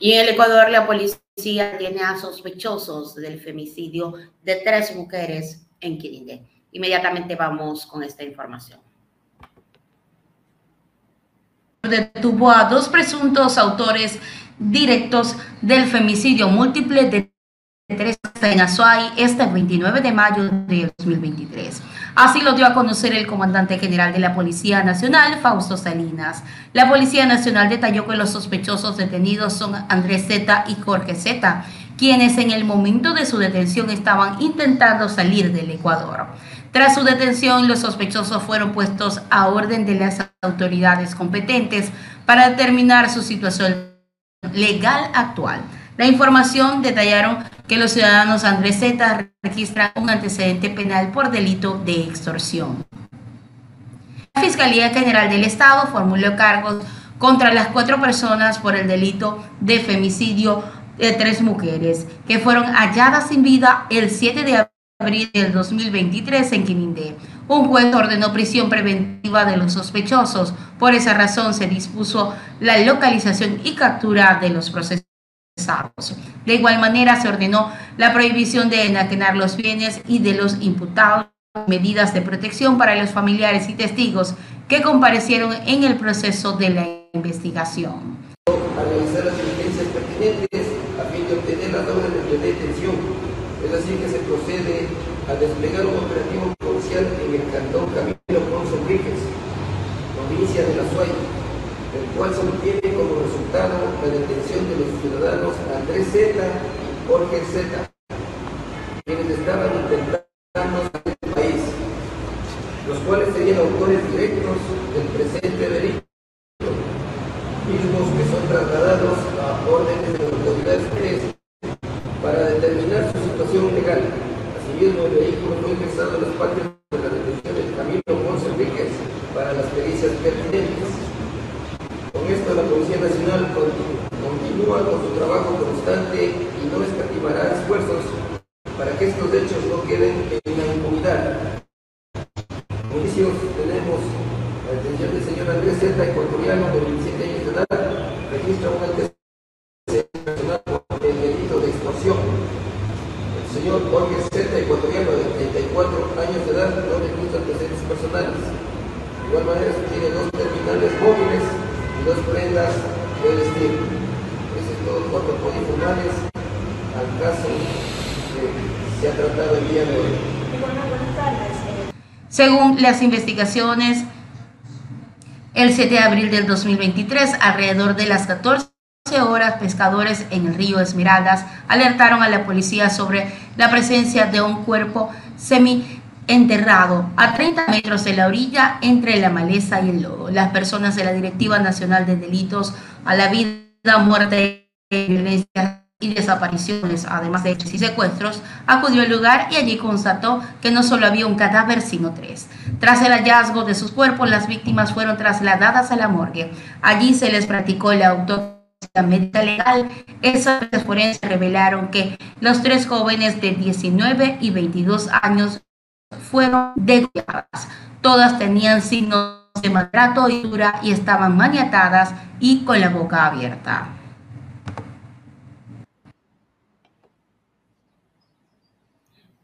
Y en el Ecuador la policía tiene a sospechosos del femicidio de tres mujeres en Quirindé. Inmediatamente vamos con esta información. Detuvo a dos presuntos autores directos del femicidio múltiple de tres en Azuay este 29 de mayo de 2023. Así lo dio a conocer el comandante general de la Policía Nacional, Fausto Salinas. La Policía Nacional detalló que los sospechosos detenidos son Andrés Z y Jorge Z, quienes en el momento de su detención estaban intentando salir del Ecuador. Tras su detención, los sospechosos fueron puestos a orden de las autoridades competentes para determinar su situación legal actual. La información detallaron que los ciudadanos Andrés Z registran un antecedente penal por delito de extorsión. La Fiscalía General del Estado formuló cargos contra las cuatro personas por el delito de femicidio de tres mujeres que fueron halladas sin vida el 7 de abril del 2023 en Quinindé. Un juez ordenó prisión preventiva de los sospechosos. Por esa razón se dispuso la localización y captura de los procesos de igual manera, se ordenó la prohibición de enajenar los bienes y de los imputados medidas de protección para los familiares y testigos que comparecieron en el proceso de la investigación. Analizar las diligencias pertinentes a fin de obtener las órdenes de detención. Es así que se procede a desplegar un operativo policial en el cantón Camilo Ponce Enríquez, provincia de La Suárez el cual se obtiene como resultado la detención de los ciudadanos Andrés Z y Jorge Z, quienes estaban intentando salir del país, los cuales serían autores directos del presente delito, mismos que son trasladados a órdenes de autoridades para determinar su situación legal. Asimismo, el vehículo fue ingresado a las partes de la detención del Camino Ponce Enríquez para las pericias pertinentes la Policía Nacional continúa con su trabajo constante y no escatimará esfuerzos para que estos hechos no queden en la impunidad. Inicios tenemos la detención del señor Andrés Z, ecuatoriano de 27 años de edad, registra un antecedente nacional por el delito de extorsión. El señor Jorge Z, ecuatoriano de 34 años de edad, no registra antecedentes personales. De igual manera, tiene dos terminales móviles prendas de vestir. Eso es todo cuanto puedo informarles al caso que se ha tratado el día de hoy. Según las investigaciones, el 7 de abril del 2023, alrededor de las 14 horas, pescadores en el río Esmeraldas alertaron a la policía sobre la presencia de un cuerpo semi enterrado a 30 metros de la orilla entre la maleza y el lodo. Las personas de la Directiva Nacional de Delitos a la Vida, Muerte, Violencia y Desapariciones, además de hechos y secuestros, acudió al lugar y allí constató que no solo había un cadáver, sino tres. Tras el hallazgo de sus cuerpos, las víctimas fueron trasladadas a la morgue. Allí se les practicó la autopsia médica legal, esas forenses revelaron que los tres jóvenes de 19 y 22 años fueron degolladas. Todas tenían signos de maltrato y dura y estaban maniatadas y con la boca abierta.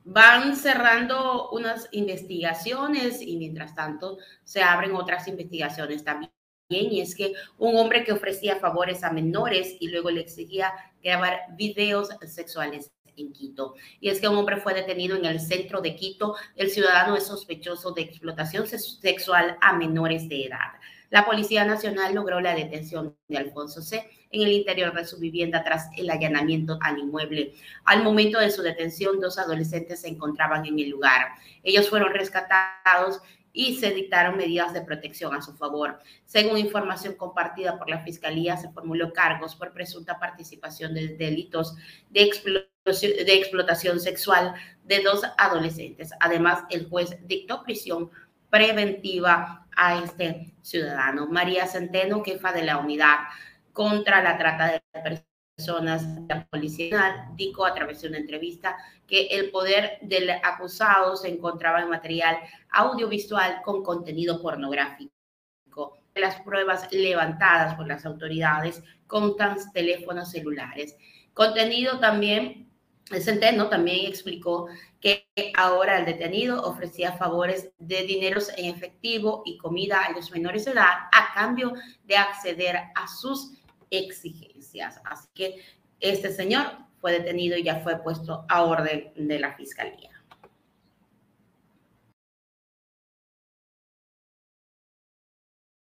Van cerrando unas investigaciones y mientras tanto se abren otras investigaciones también. Y es que un hombre que ofrecía favores a menores y luego le exigía grabar videos sexuales en Quito. Y es que un hombre fue detenido en el centro de Quito. El ciudadano es sospechoso de explotación sexual a menores de edad. La Policía Nacional logró la detención de Alfonso C. en el interior de su vivienda tras el allanamiento al inmueble. Al momento de su detención, dos adolescentes se encontraban en el lugar. Ellos fueron rescatados y se dictaron medidas de protección a su favor. Según información compartida por la Fiscalía, se formuló cargos por presunta participación de delitos de explotación de explotación sexual de dos adolescentes. Además, el juez dictó prisión preventiva a este ciudadano. María Centeno, jefa de la unidad contra la trata de personas de la Policía dijo a través de una entrevista que el poder del acusado se encontraba en material audiovisual con contenido pornográfico las pruebas levantadas por las autoridades contan teléfonos celulares. Contenido también, el centeno también explicó que ahora el detenido ofrecía favores de dineros en efectivo y comida a los menores de edad a cambio de acceder a sus exigencias. Así que este señor fue detenido y ya fue puesto a orden de la fiscalía.